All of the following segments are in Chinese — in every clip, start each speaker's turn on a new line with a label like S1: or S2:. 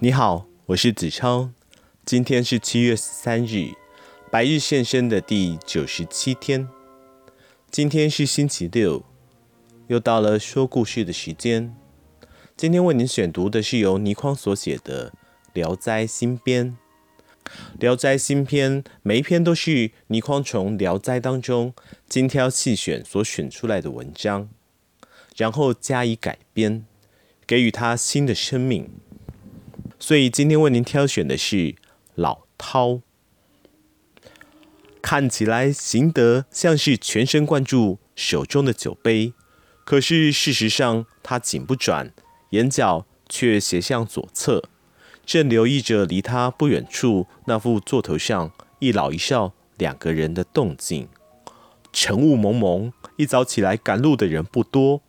S1: 你好，我是子超。今天是七月三日，白日现身的第九十七天。今天是星期六，又到了说故事的时间。今天为您选读的是由倪匡所写的《聊斋新编》。《聊斋新编》每一篇都是倪匡从《聊斋》当中精挑细选所选出来的文章，然后加以改编，给予它新的生命。所以今天为您挑选的是老饕。看起来行德像是全神贯注手中的酒杯，可是事实上他紧不转，眼角却斜向左侧，正留意着离他不远处那副座头上一老一少两个人的动静。晨雾蒙蒙，一早起来赶路的人不多，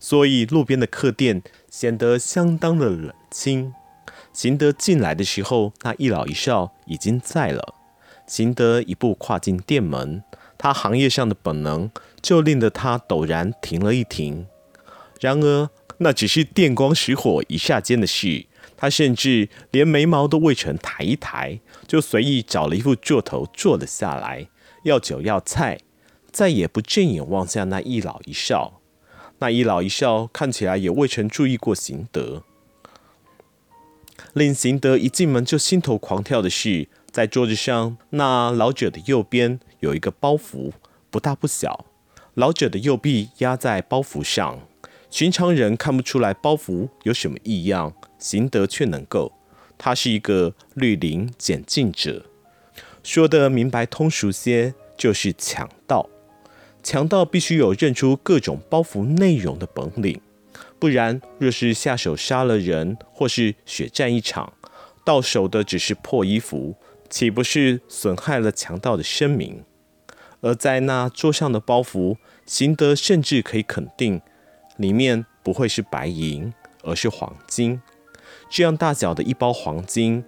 S1: 所以路边的客店显得相当的冷清。行德进来的时候，那一老一少已经在了。行德一步跨进店门，他行业上的本能就令得他陡然停了一停。然而，那只是电光石火一下间的事。他甚至连眉毛都未曾抬一抬，就随意找了一副座头坐了下来，要酒要菜，再也不正眼望向那一老一少。那一老一少看起来也未曾注意过行德。令行德一进门就心头狂跳的是，在桌子上那老者的右边有一个包袱，不大不小。老者的右臂压在包袱上，寻常人看不出来包袱有什么异样，行德却能够。他是一个绿林检禁者，说得明白通俗些，就是强盗。强盗必须有认出各种包袱内容的本领。不然，若是下手杀了人，或是血战一场，到手的只是破衣服，岂不是损害了强盗的声名？而在那桌上的包袱，行德甚至可以肯定，里面不会是白银，而是黄金。这样大小的一包黄金，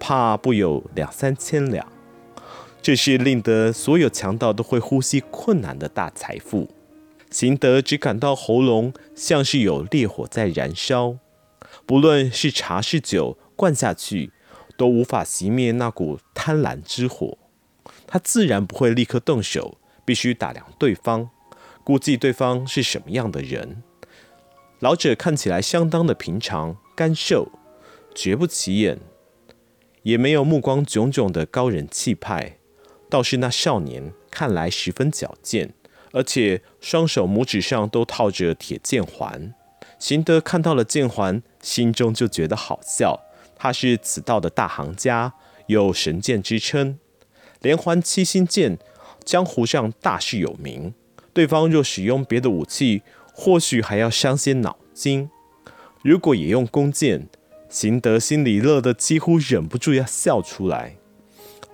S1: 怕不有两三千两。这是令得所有强盗都会呼吸困难的大财富。行德只感到喉咙像是有烈火在燃烧，不论是茶是酒，灌下去都无法熄灭那股贪婪之火。他自然不会立刻动手，必须打量对方，估计对方是什么样的人。老者看起来相当的平常、干瘦，绝不起眼，也没有目光炯炯的高人气派。倒是那少年看来十分矫健。而且双手拇指上都套着铁剑环，行德看到了剑环，心中就觉得好笑。他是此道的大行家，有神剑之称，连环七星剑，江湖上大是有名。对方若使用别的武器，或许还要伤些脑筋。如果也用弓箭，行德心里乐得几乎忍不住要笑出来。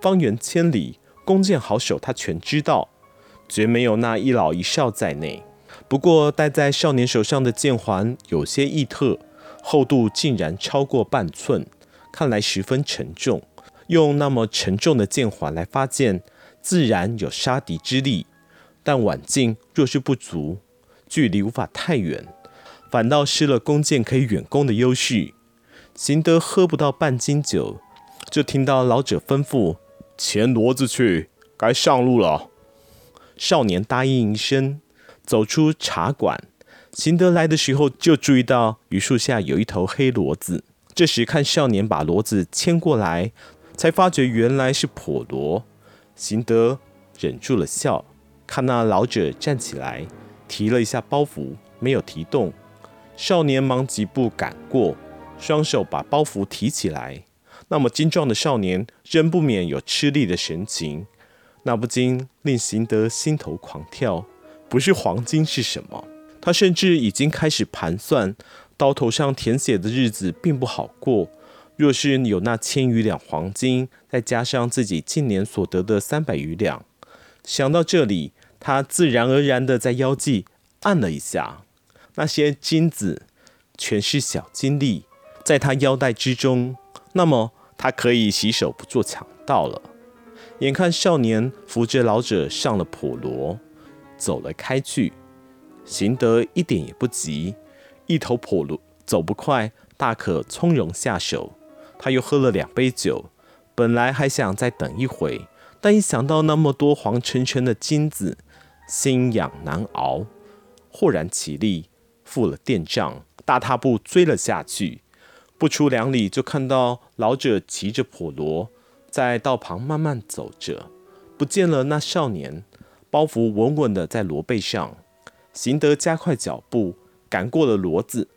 S1: 方圆千里，弓箭好手，他全知道。绝没有那一老一少在内。不过戴在少年手上的剑环有些异特，厚度竟然超过半寸，看来十分沉重。用那么沉重的剑环来发剑，自然有杀敌之力。但腕劲若是不足，距离无法太远，反倒失了弓箭可以远攻的优势。行得喝不到半斤酒，就听到老者吩咐：“牵骡子去，该上路了。”少年答应一声，走出茶馆。行德来的时候，就注意到榆树下有一头黑骡子。这时看少年把骡子牵过来，才发觉原来是跛骡。行德忍住了笑，看那老者站起来，提了一下包袱，没有提动。少年忙几步赶过，双手把包袱提起来。那么精壮的少年，仍不免有吃力的神情。那不禁令行德心头狂跳，不是黄金是什么？他甚至已经开始盘算，刀头上填写的日子并不好过。若是有那千余两黄金，再加上自己近年所得的三百余两，想到这里，他自然而然的在腰际按了一下，那些金子全是小金粒，在他腰带之中。那么他可以洗手不做强盗了。眼看少年扶着老者上了普罗，走了开去。行得一点也不急，一头普罗走不快，大可从容下手。他又喝了两杯酒，本来还想再等一会，但一想到那么多黄澄澄的金子，心痒难熬，豁然起立，付了店账，大踏步追了下去。不出两里，就看到老者骑着軼骡，在道旁慢慢走着，不见了那少年，包袱稳稳地在骡背上。行德加快脚步，赶过了骡子，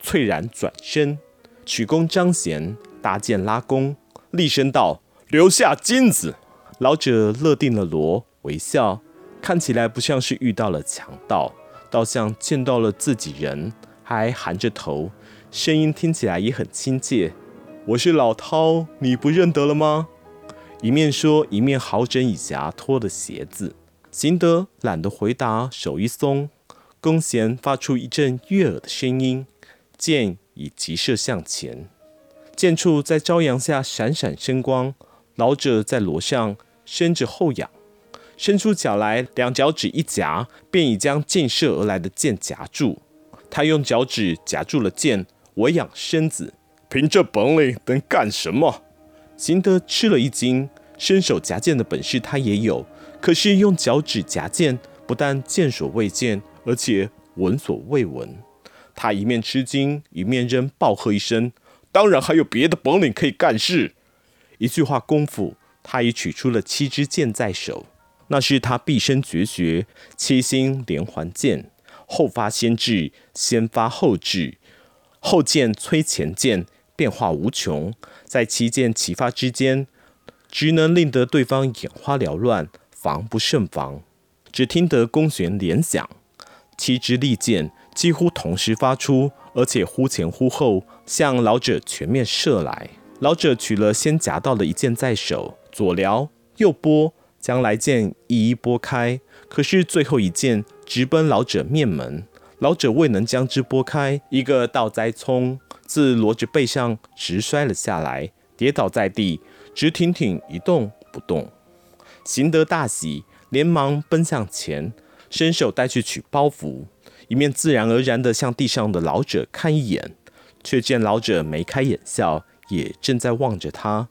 S1: 猝然转身，曲弓张弦，搭箭拉弓，厉声道：“留下金子！”老者勒定了骡，微笑，看起来不像是遇到了强盗，倒像见到了自己人，还含着头。声音听起来也很亲切，我是老饕，你不认得了吗？一面说，一面好整以暇脱的鞋子。行德懒得回答，手一松，弓弦发出一阵悦耳的声音，箭已急射向前。箭处在朝阳下闪闪生光，老者在骡上伸着后仰，伸出脚来，两脚趾一夹，便已将箭射而来的箭夹住。他用脚趾夹住了箭。我仰身子，凭这本领能干什么？行德吃了一惊，伸手夹剑的本事他也有，可是用脚趾夹剑，不但见所未见，而且闻所未闻。他一面吃惊，一面仍暴喝一声：“当然还有别的本领可以干事。”一句话功夫，他已取出了七支箭在手，那是他毕生绝学——七星连环剑，后发先至，先发后至。后剑催前剑，变化无穷，在七箭齐发之间，只能令得对方眼花缭乱，防不胜防。只听得弓弦连响，七支利箭几乎同时发出，而且忽前忽后向老者全面射来。老者取了先夹到的一箭在手，左撩右拨，将来箭一一拨开。可是最后一箭直奔老者面门。老者未能将之拨开，一个倒栽葱自骡子背上直摔了下来，跌倒在地，直挺挺一动不动。行德大喜，连忙奔向前，伸手带去取包袱，一面自然而然地向地上的老者看一眼，却见老者眉开眼笑，也正在望着他。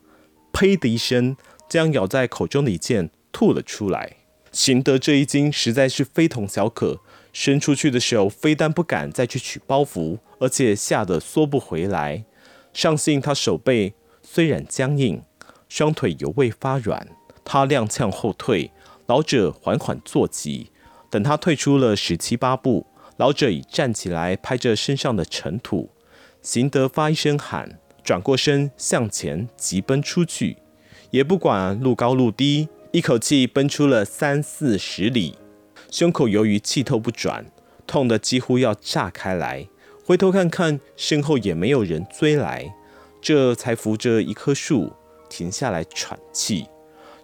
S1: 呸的一声，将咬在口中的一箭吐了出来。行德这一惊实在是非同小可。伸出去的手非但不敢再去取包袱，而且吓得缩不回来。尚信他手背虽然僵硬，双腿犹未发软。他踉跄后退，老者缓缓坐起。等他退出了十七八步，老者已站起来，拍着身上的尘土。行德发一声喊，转过身向前急奔出去，也不管路高路低，一口气奔出了三四十里。胸口由于气透不转，痛得几乎要炸开来。回头看看，身后也没有人追来，这才扶着一棵树停下来喘气。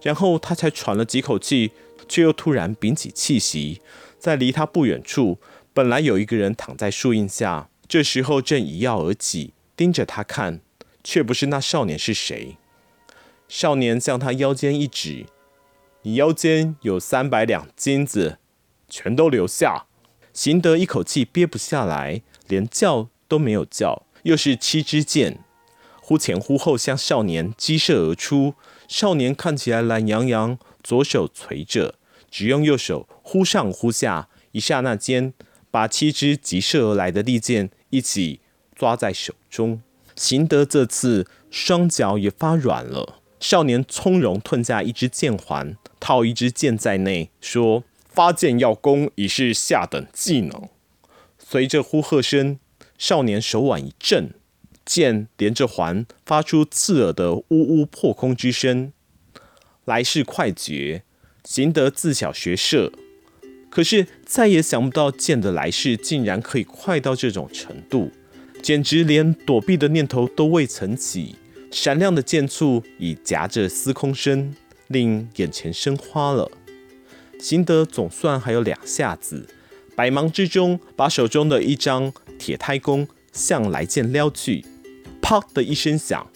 S1: 然后他才喘了几口气，却又突然屏起气息。在离他不远处，本来有一个人躺在树荫下，这时候正一跃而起，盯着他看，却不是那少年是谁？少年向他腰间一指：“你腰间有三百两金子。”全都留下。行德一口气憋不下来，连叫都没有叫。又是七支箭，忽前忽后向少年击射而出。少年看起来懒洋洋，左手垂着，只用右手忽上忽下，一刹那间，把七支急射而来的利箭一起抓在手中。行德这次双脚也发软了。少年从容吞下一支箭环，套一支箭在内，说。发箭要弓已是下等技能。随着呼喝声，少年手腕一震，箭连着环发出刺耳的呜呜破空之声。来势快绝，行得自小学射，可是再也想不到箭的来势竟然可以快到这种程度，简直连躲避的念头都未曾起。闪亮的箭簇已夹着司空声，令眼前生花了。行德总算还有两下子，百忙之中把手中的一张铁胎弓向来箭撩去，啪的一声响，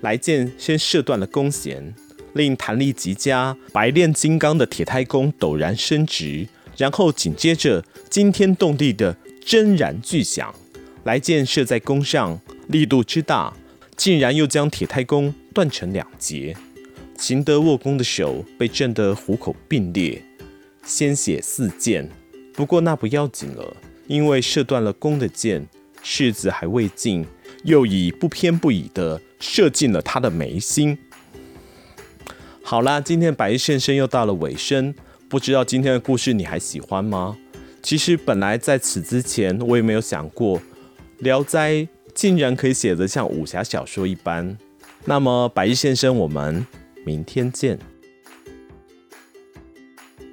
S1: 来箭先射断了弓弦，令弹力极佳、白炼金刚的铁胎弓陡然伸直，然后紧接着惊天动地的铮然巨响，来箭射在弓上，力度之大，竟然又将铁胎弓断成两截，行德握弓的手被震得虎口迸裂，鲜血四溅。不过那不要紧了，因为射断了弓的箭，柿子还未尽，又以不偏不倚的射进了他的眉心。好啦，今天白日献声又到了尾声，不知道今天的故事你还喜欢吗？其实本来在此之前，我也没有想过《聊斋》竟然可以写得像武侠小说一般。那么白日先生，我们明天见。